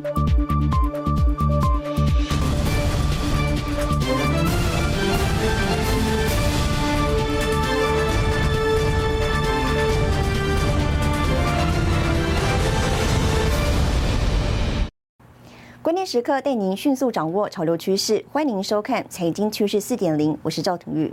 关时刻带您迅速掌握潮流趋势，欢迎收看《财经趋势四点零》，我是赵腾玉。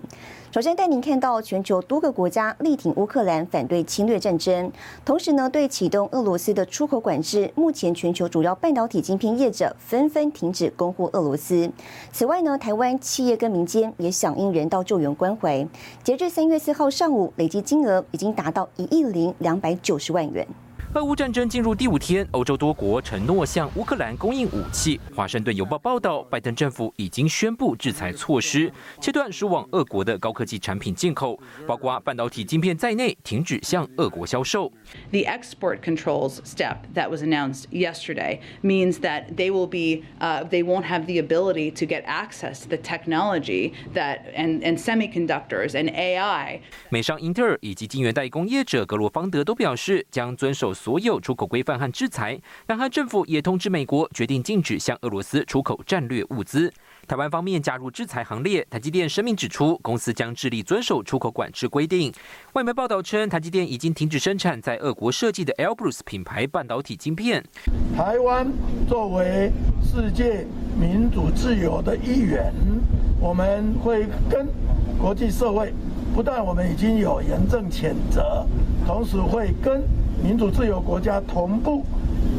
首先带您看到全球多个国家力挺乌克兰，反对侵略战争，同时呢，对启动俄罗斯的出口管制，目前全球主要半导体晶片业者纷纷停止供货俄罗斯。此外呢，台湾企业跟民间也响应人道救援关怀，截至三月四号上午，累计金额已经达到一亿零两百九十万元。俄乌战争进入第五天，欧洲多国承诺向乌克兰供应武器。华盛顿邮报报道，拜登政府已经宣布制裁措施，切断输往俄国的高科技产品进口，包括半导体晶片在内，停止向俄国销售。The export controls step that was announced yesterday means that they will be, uh, they won't have the ability to get access to the technology that and and semiconductors and AI. 美商英特尔以及晶圆代工业者格罗方德都表示，将遵守。所有出口规范和制裁，南韩政府也通知美国，决定禁止向俄罗斯出口战略物资。台湾方面加入制裁行列，台积电声明指出，公司将致力遵守出口管制规定。外媒报道称，台积电已经停止生产在俄国设计的 Elbrus 品牌半导体晶片。台湾作为世界民主自由的一员，我们会跟国际社会，不但我们已经有严正谴责，同时会跟。民主自由国家同步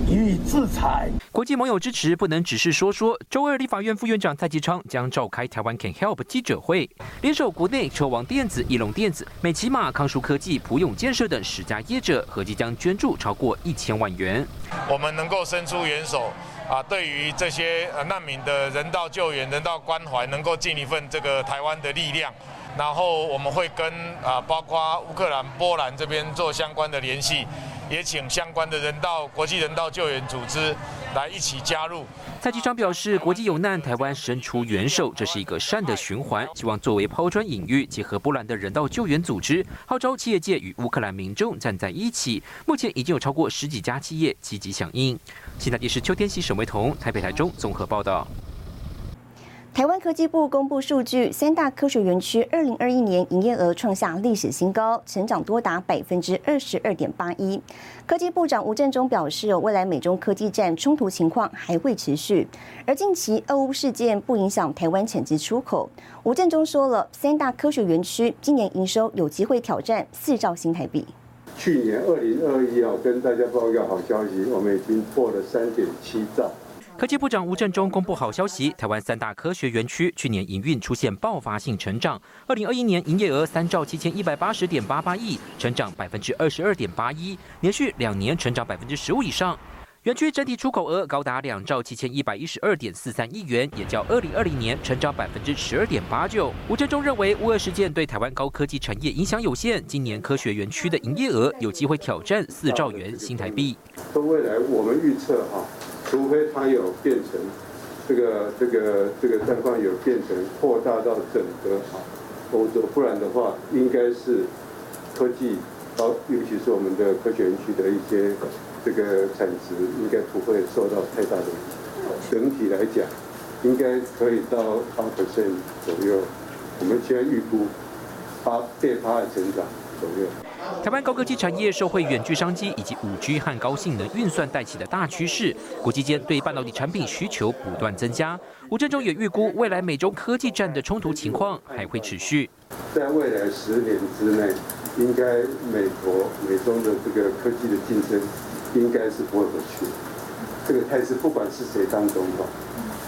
予以制裁。国际盟友支持不能只是说说。周二，立法院副院长蔡其昌将召开台湾 Can Help 记者会，联手国内车王电子、翼龙电子、美骑马、康舒科技、普永建设等十家业者，合计将捐助超过一千万元。我们能够伸出援手啊，对于这些难民的人道救援、人道关怀，能够尽一份这个台湾的力量。然后我们会跟啊，包括乌克兰、波兰这边做相关的联系，也请相关的人道、国际人道救援组织来一起加入。蔡其昌表示，国际有难，台湾伸出援手，这是一个善的循环。希望作为抛砖引玉，结合波兰的人道救援组织，号召企业界与乌克兰民众站在一起。目前已经有超过十几家企业积极响应。现在电视邱天喜、沈维彤，台北、台中综合报道。台湾科技部公布数据，三大科学园区二零二一年营业额创下历史新高，成长多达百分之二十二点八一。科技部长吴振中表示，未来美中科技战冲突情况还会持续，而近期俄乌事件不影响台湾产值出口。吴振中说了，三大科学园区今年营收有机会挑战四兆新台币。去年二零二一啊，跟大家报告好消息，我们已经破了三点七兆。科技部长吴振中公布好消息，台湾三大科学园区去年营运出现爆发性成长，二零二一年营业额三兆七千一百八十点八八亿，成长百分之二十二点八一，连续两年成长百分之十五以上。园区整体出口额高达两兆七千一百一十二点四三亿元，也较二零二零年成长百分之十二点八九。吴振中认为，乌俄事件对台湾高科技产业影响有限，今年科学园区的营业额有机会挑战四兆元新台币。未来我们预测哈。除非它有变成这个这个这个状况有变成扩大到整个欧洲，不然的话，应该是科技，包尤其是我们的科学园区的一些这个产值，应该不会受到太大的影响。整体来讲，应该可以到八 percent 左右。我们现在预估八对八的成长左右。台湾高科技产业受惠远距商机以及五 G 和高性能运算带起的大趋势，国际间对半导体产品需求不断增加。吴振中也预估，未来美中科技战的冲突情况还会持续。在未来十年之内，应该美国美中的这个科技的竞争，应该是不会回去。这个态势，不管是谁当总统，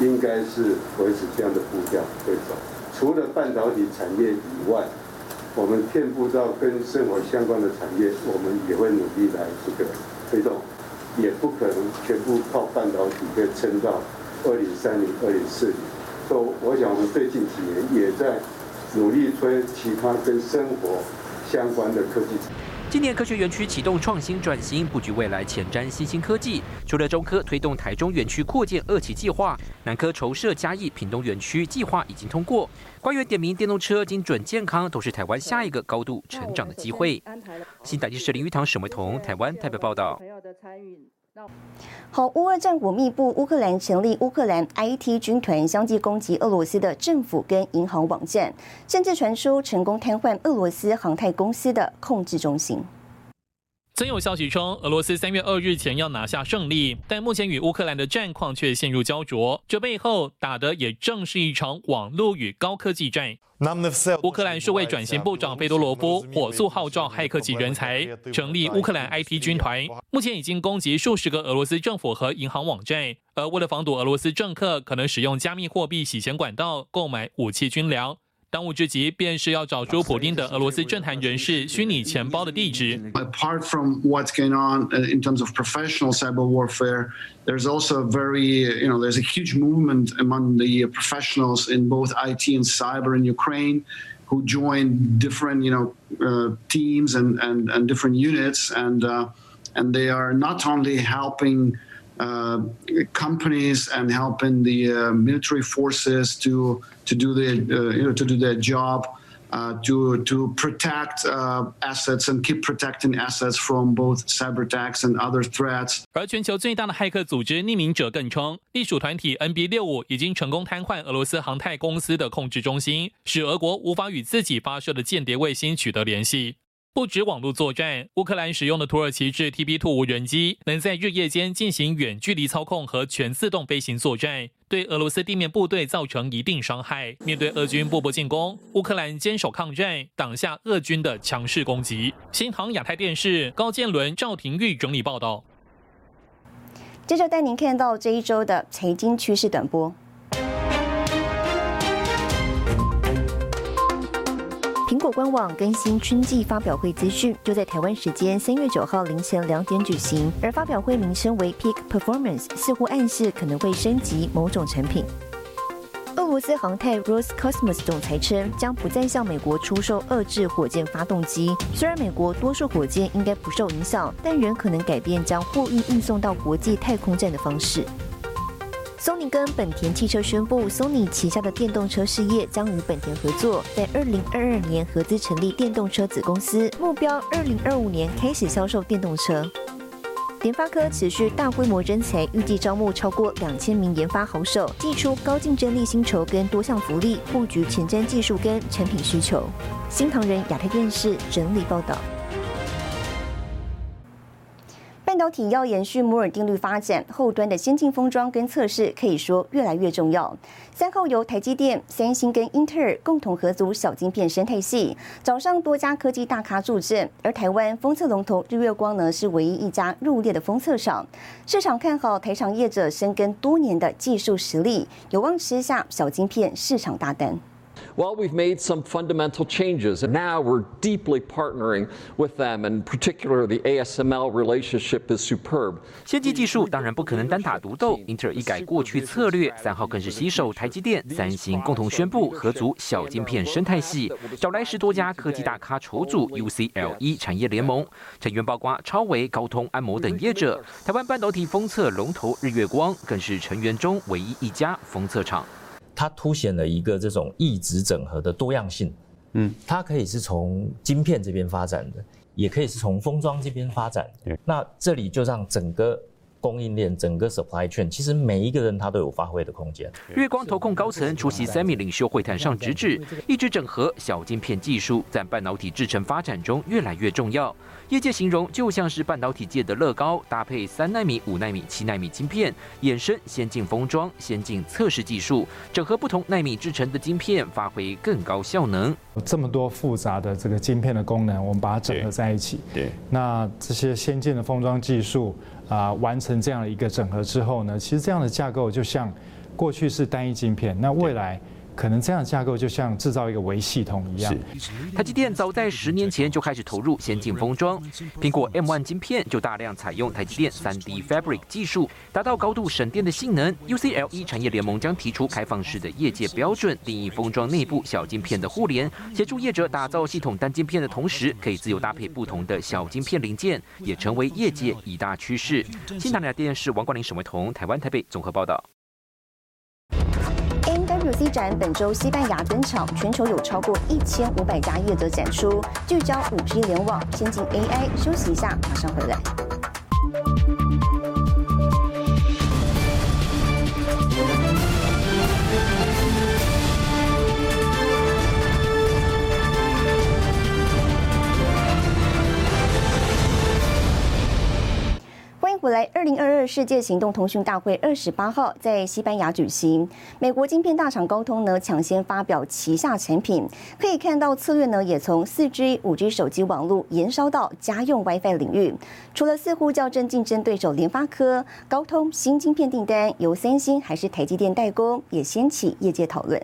应该是维持这样的步调会走。除了半导体产业以外。我们遍布到跟生活相关的产业，我们也会努力来这个推动，也不可能全部靠半导体可以撑到二零三零、二零四零。所以，我想我们最近几年也在努力推其他跟生活相关的科技。今年科学园区启动创新转型，布局未来前瞻新兴科技。除了中科推动台中园区扩建二期计划，南科筹设嘉义屏东园区计划已经通过。官员点名电动车、精准健康，都是台湾下一个高度成长的机会。新台记者林玉堂、沈维彤，台湾台北报道。好，乌俄战火密布，乌克兰成立乌克兰 IT 军团，相继攻击俄罗斯的政府跟银行网站，甚至传出成功瘫痪俄罗斯航太公司的控制中心。曾有消息称，俄罗斯三月二日前要拿下胜利，但目前与乌克兰的战况却陷入焦灼。这背后打的也正是一场网络与高科技战。乌克兰数位转型部长费多罗夫火速号召骇客级人才，成立乌克兰 IT 军团。目前已经攻击数十个俄罗斯政府和银行网站，而为了防堵俄罗斯政客可能使用加密货币洗钱管道购买武器军粮。当务之急便是要找出普丁的俄罗斯政坛人士虚拟钱包的地址。Apart from what's going on in terms of professional cyber warfare, there's also a very, you know, there's a huge movement among the professionals in both IT and cyber in Ukraine who join different, you know, uh, teams and, and, and different units, and uh, and they are not only helping uh, companies and helping the uh, military forces to to do the uh, you know to do their job. Uh, to to protect uh, assets and keep protecting assets from both cyber attacks and other threats. 而全球最大的骇客组织匿名者更称，隶属团体 NB 六五已经成功瘫痪俄罗斯航太公司的控制中心，使俄国无法与自己发射的间谍卫星取得联系。不止网络作战，乌克兰使用的土耳其制 TB2 无人机能在日夜间进行远距离操控和全自动飞行作战，对俄罗斯地面部队造成一定伤害。面对俄军步步进攻，乌克兰坚守抗战，挡下俄军的强势攻击。新唐亚太电视高建伦、赵廷玉整理报道。接着带您看到这一周的财经趋势短波。官网更新春季发表会资讯，就在台湾时间三月九号凌晨两点举行。而发表会名称为 Peak Performance，似乎暗示可能会升级某种产品。俄罗斯航太 Roscosmos 总裁称，将不再向美国出售遏制火箭发动机。虽然美国多数火箭应该不受影响，但仍可能改变将货运运送到国际太空站的方式。松尼跟本田汽车宣布，松尼旗下的电动车事业将与本田合作，在二零二二年合资成立电动车子公司，目标二零二五年开始销售电动车。联发科持续大规模征才，预计招募超过两千名研发好手，寄出高竞争力薪酬跟多项福利，布局前瞻技术跟产品需求。新唐人亚太电视整理报道。导体要延续摩尔定律发展，后端的先进封装跟测试可以说越来越重要。三号由台积电、三星跟英特尔共同合组小晶片生态系，早上多家科技大咖助阵，而台湾封测龙头日月光呢是唯一一家入列的封测厂。市场看好台厂业者深耕多年的技术实力，有望吃下小晶片市场大单。Well, we've made some fundamental changes, and now we're deeply partnering with them. And particular, the ASML relationship is superb. 先进技术当然不可能单打独斗，英特尔一改过去策略，三号更是携手台积电、三星共同宣布合组小晶片生态系，找来十多家科技大咖筹组 UCLE 产业联盟，成员包括超微、高通、安谋等业者。台湾半导体封测龙头日月光更是成员中唯一一家封测厂。它凸显了一个这种异质整合的多样性，嗯，它可以是从晶片这边发展的，也可以是从封装这边发展。对，那这里就让整个。供应链整个 supply chain，其实每一个人他都有发挥的空间。月光投控高层出席三米领袖会谈上直指，一直整合小晶片技术在半导体制程发展中越来越重要。业界形容就像是半导体界的乐高，搭配三纳米、五纳米、七纳米晶片，衍生先进封装、先进测试技术，整合不同纳米制成的晶片，发挥更高效能。这么多复杂的这个晶片的功能，我们把它整合在一起。对，那这些先进的封装技术。啊，完成这样的一个整合之后呢，其实这样的架构就像过去是单一晶片，那未来。可能这样架构就像制造一个微系统一样。台积电早在十年前就开始投入先进封装，苹果 M1 晶片就大量采用台积电 3D Fabric 技术，达到高度省电的性能。UCLE 产业联盟将提出开放式的业界标准，定义封装内部小晶片的互联，协助业者打造系统单晶片的同时，可以自由搭配不同的小晶片零件，也成为业界一大趋势。新唐人电视王冠林、沈维彤，台湾台北综合报道。C 展本周西班牙登场，全球有超过一千五百家业者展出，聚焦五 G 联网、先进 AI。休息一下，马上回来。未来二零二二世界行动通讯大会二十八号在西班牙举行，美国晶片大厂高通呢抢先发表旗下产品，可以看到策略呢也从四 G、五 G 手机网络延烧到家用 WiFi 领域。除了似乎校正竞争对手联发科，高通新晶片订单由三星还是台积电代工，也掀起业界讨论。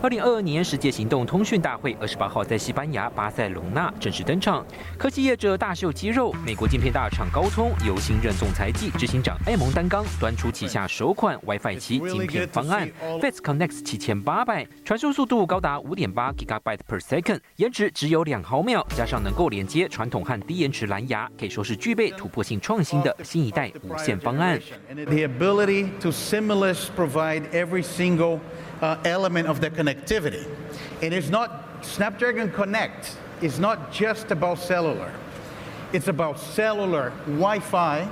二零二二年世界行动通讯大会二十八号在西班牙巴塞隆纳正式登场，科技业者大秀肌肉。美国晶片大厂高通由新任总裁暨执行长埃蒙担纲，端出旗下首款 WiFi 七晶片方案 f a t Connect 七千八百，传输速度高达五点八 Gigabyte per second，延迟只有两毫秒，加上能够连接传统和低延迟蓝牙，可以说是具备突破性创新的新一代无线方案。The ability to seamless provide every single uh, element of the connectivity. And It is not, Snapdragon Connect is not just about cellular. It's about cellular Wi-Fi,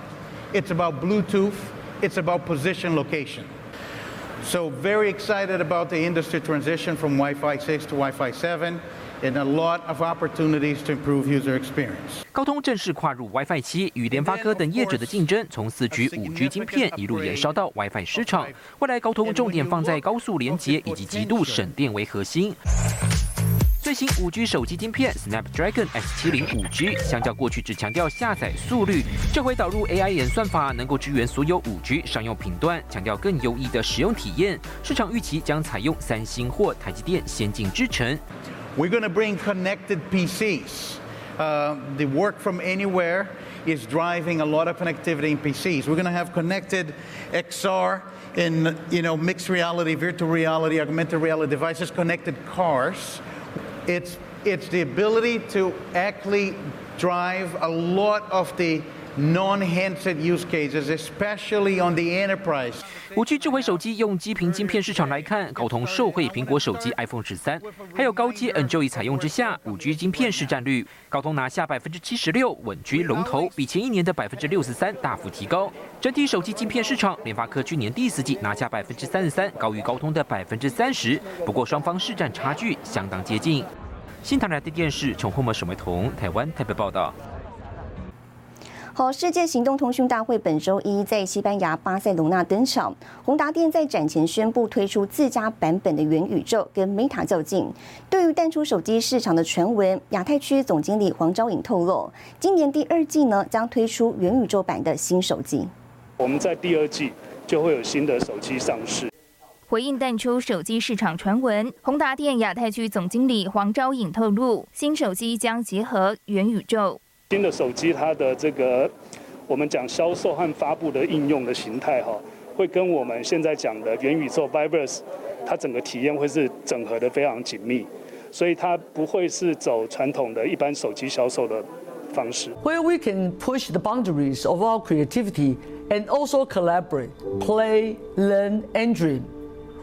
it's about Bluetooth, it's about position location. So very excited about the industry transition from Wi-Fi 6 to Wi-Fi 7 and a lot of opportunities to improve user experience. 高通正式跨入 WiFi 七，与联发科等业者的竞争，从四 G、五 G 晶片一路延烧到 WiFi 市场。未来高通重点放在高速连接以及极度省电为核心。最新五 G 手机晶片 Snapdragon X70 5G，相较过去只强调下载速率，这回导入 AI 演算法，能够支援所有五 G 商用频段，强调更优异的使用体验。市场预期将采用三星或台积电先进制程。We're going to bring connected PCs. Uh, the work from anywhere is driving a lot of connectivity in PCs. We're going to have connected XR in you know mixed reality, virtual reality, augmented reality devices, connected cars. It's it's the ability to actually drive a lot of the non-handset use cases, especially on the enterprise. 五 G 智慧手机用基频晶片市场来看，高通受惠苹果手机 iPhone 十三，还有高阶 Android 采用之下，五 G 晶片市占率，高通拿下百分之七十六，稳居龙头，比前一年的百分之六十三大幅提高。整体手机晶片市场，联发科去年第四季拿下百分之三十三，高于高通的百分之三十，不过双方市占差距相当接近。新唐人电视从后门沈维彤台湾台北报道。好，世界行动通讯大会本周一在西班牙巴塞隆纳登场。宏达电在展前宣布推出自家版本的元宇宙，跟 Meta 较劲。对于淡出手机市场的传闻，亚太区总经理黄昭颖透露，今年第二季呢将推出元宇宙版的新手机。我们在第二季就会有新的手机上市。回应淡出手机市场传闻，宏达电亚太区总经理黄昭颖透露，新手机将结合元宇宙。新的手机，它的这个我们讲销售和发布的应用的形态，哈，会跟我们现在讲的元宇宙 Viverse，它整个体验会是整合的非常紧密，所以它不会是走传统的一般手机销售的方式。Where we can push the boundaries of our creativity and also collaborate, play, learn, and dream,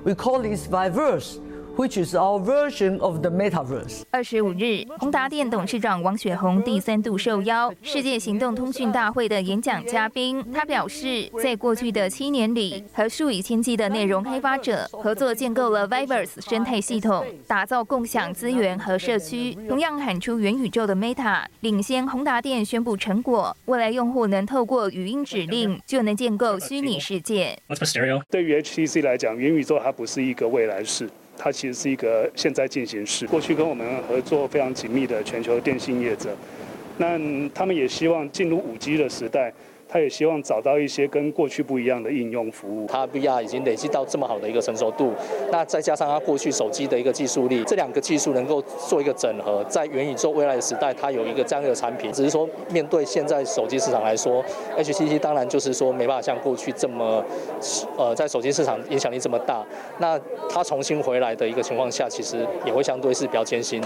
we call this Viverse. Which is our version of the metaverse。二十五日，宏达电董事长王雪红第三度受邀世界行动通讯大会的演讲嘉宾。他表示，在过去的七年里，和数以千计的内容开发者合作，建构了 Viverse 生态系统，打造共享资源和社区。同样喊出元宇宙的 Meta，领先宏达电宣布成果，未来用户能透过语音指令就能建构虚拟世界。对于 HTC 来讲，元宇宙它不是一个未来式。它其实是一个现在进行时。过去跟我们合作非常紧密的全球电信业者，那他们也希望进入五 G 的时代。他也希望找到一些跟过去不一样的应用服务。它 VR 已经累积到这么好的一个成熟度，那再加上它过去手机的一个技术力，这两个技术能够做一个整合，在元宇宙未来的时代，它有一个这样的产品。只是说，面对现在手机市场来说，HTC 当然就是说没办法像过去这么，呃，在手机市场影响力这么大。那它重新回来的一个情况下，其实也会相对是比较艰辛。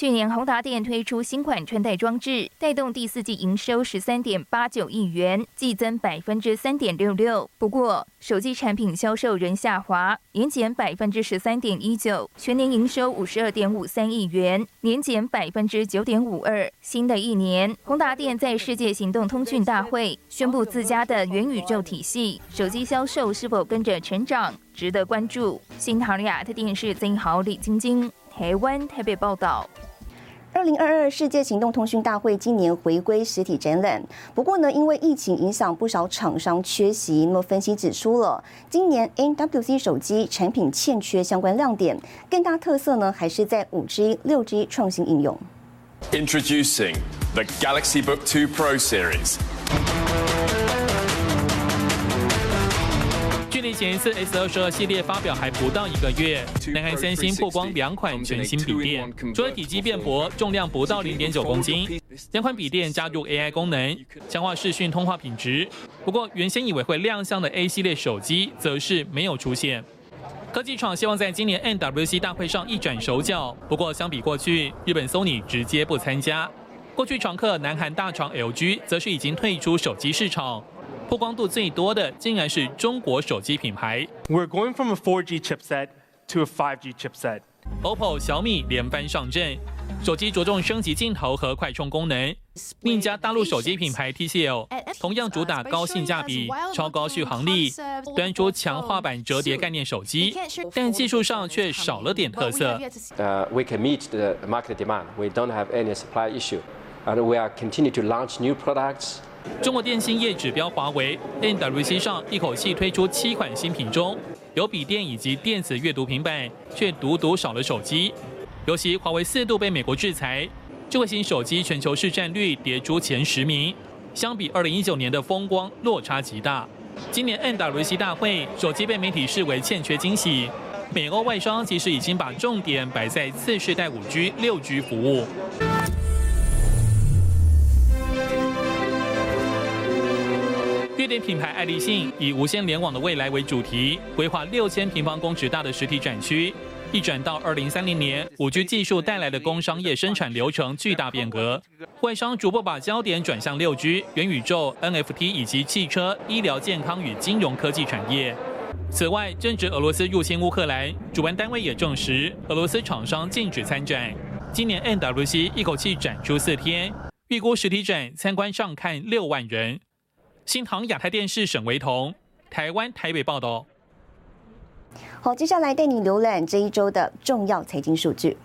去年宏达电推出新款穿戴装置，带动第四季营收十三点八九亿元，季增百分之三点六六。不过，手机产品销售仍下滑，年减百分之十三点一九，全年营收五十二点五三亿元，年减百分之九点五二。新的一年，宏达电在世界行动通讯大会宣布自家的元宇宙体系，手机销售是否跟着成长，值得关注。新唐利亚特电视曾豪、李晶晶，台湾台北报道。二零二二世界行动通讯大会今年回归实体展览，不过呢，因为疫情影响，不少厂商缺席。那么分析指出了，今年 NWC 手机产品欠缺相关亮点，更大特色呢，还是在五 G、六 G 创新应用。Introducing the Galaxy Book 2 Pro series. 距离前一次 S 二十二系列发表还不到一个月，南韩三星曝光两款全新笔电，除了体积变薄，重量不到零点九公斤，两款笔电加入 AI 功能，强化视讯通话品质。不过，原先以为会亮相的 A 系列手机，则是没有出现。科技厂希望在今年 NWC 大会上一展手脚，不过相比过去，日本 Sony 直接不参加。过去常客南韩大厂 LG 则是已经退出手机市场。曝光度最多的竟然是中国手机品牌。We're going from a 4G chipset to a 5G chipset. OPPO、小米连番上阵，手机着重升级镜头和快充功能。另一家大陆手机品牌 TCL 同样主打高性价比、超高续航力，端出强化版折叠概念手机，但技术上却少了点特色。Uh, we can meet the market demand. We don't have any supply issue, and we are continue to launch new products. 中国电信业指标华为 NWC 上一口气推出七款新品，中有笔电以及电子阅读平板，却独独少了手机。尤其华为四度被美国制裁，智慧型手机全球市占率跌出前十名，相比二零一九年的风光落差极大。今年 NWC 大会，手机被媒体视为欠缺惊喜，美欧外商其实已经把重点摆在次世代五 G、六 G 服务。瑞典品牌爱立信以无线联网的未来为主题，规划六千平方公尺大的实体展区。一转到二零三零年，五 G 技术带来的工商业生产流程巨大变革，外商逐步把焦点转向六 G、元宇宙、NFT 以及汽车、医疗健康与金融科技产业。此外，正值俄罗斯入侵乌克兰，主办单位也证实，俄罗斯厂商禁止参展。今年 NWC 一口气展出四天，预估实体展参观上看六万人。新唐亚太电视沈维彤，台湾台北报道。好，接下来带你浏览这一周的重要财经数据。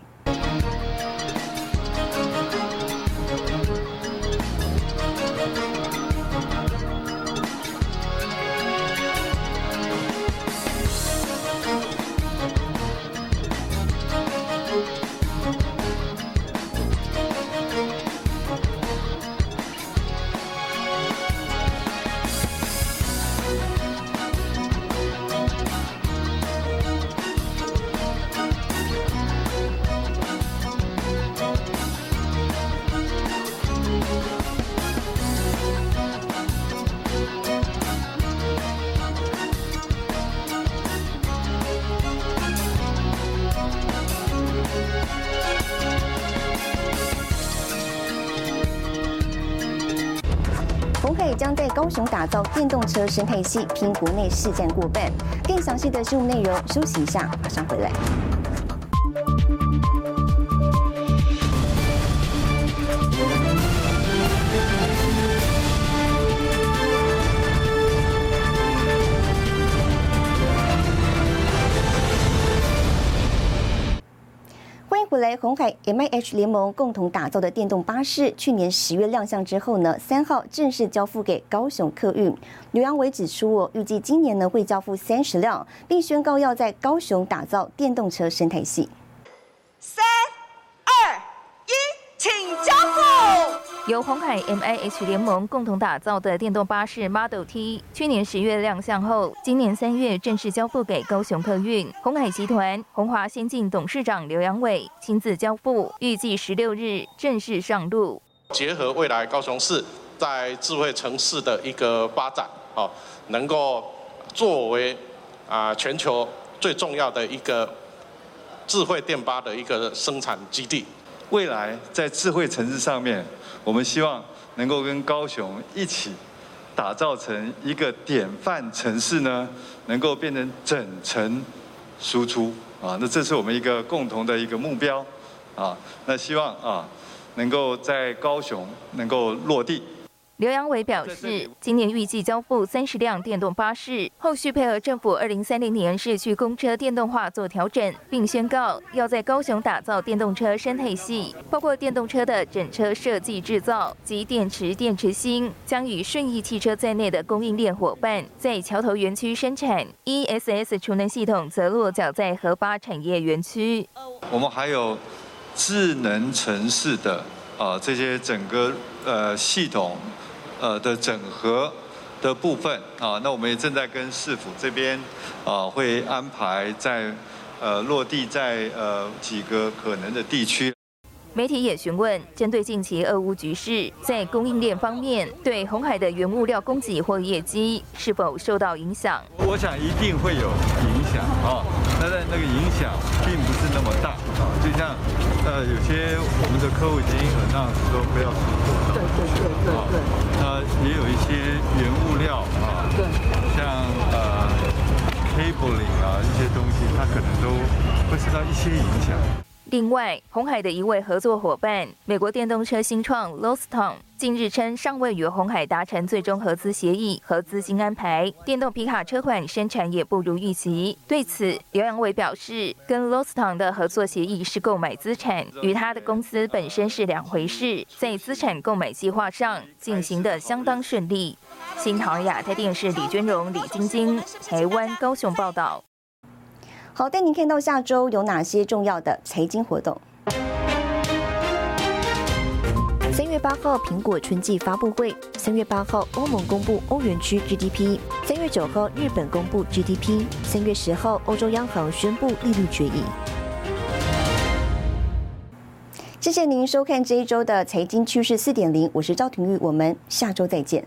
高雄打造电动车生态系，拼国内市占过半。更详细的新闻内容，休息一下，马上回来。来，红海 M I H 联盟共同打造的电动巴士，去年十月亮相之后呢，三号正式交付给高雄客运。刘阳伟指出，预计今年呢会交付三十辆，并宣告要在高雄打造电动车生态系。三、请交付。由红海 M I H 联盟共同打造的电动巴士 Model T，去年十月亮相后，今年三月正式交付给高雄客运。红海集团红华先进董事长刘阳伟亲自交付，预计十六日正式上路。结合未来高雄市在智慧城市的一个发展，哦，能够作为啊全球最重要的一个智慧电巴的一个生产基地。未来在智慧城市上面。我们希望能够跟高雄一起打造成一个典范城市呢，能够变成整城输出啊，那这是我们一个共同的一个目标啊，那希望啊能够在高雄能够落地。刘扬伟表示，今年预计交付三十辆电动巴士，后续配合政府二零三零年市区公车电动化做调整，并宣告要在高雄打造电动车生态系，包括电动车的整车设计制造及电池电池芯，将与顺义汽车在内的供应链伙伴在桥头园区生产，ESS 储能系统则落脚在河巴产业园区。我们还有智能城市的啊这些整个呃系统。呃的整合的部分啊，那我们也正在跟市府这边啊，会安排在呃落地在呃几个可能的地区。媒体也询问，针对近期俄乌局势，在供应链方面，对红海的原物料供给或业绩是否受到影响？我想一定会有影响啊，但是那个影响并不是那么大啊。就像呃，有些我们的客户已经很让说不要出货到，对对对。那也有一些原物料啊，对，像呃 cabling 啊一些东西，它可能都会受到一些影响。另外，红海的一位合作伙伴美国电动车新创 l o s t o n 近日称尚未与红海达成最终合资协议和资金安排，电动皮卡车款生产也不如预期。对此，刘扬伟表示，跟 l o s t o n 的合作协议是购买资产，与他的公司本身是两回事，在资产购买计划上进行的相当顺利。新唐亚太电视李君荣、李晶晶，台湾高雄报道。好，带您看到下周有哪些重要的财经活动。三月八号，苹果春季发布会；三月八号，欧盟公布欧元区 GDP；三月九号，日本公布 GDP；三月十号，欧洲央行宣布利率决议。谢谢您收看这一周的财经趋势四点零，我是赵廷玉，我们下周再见。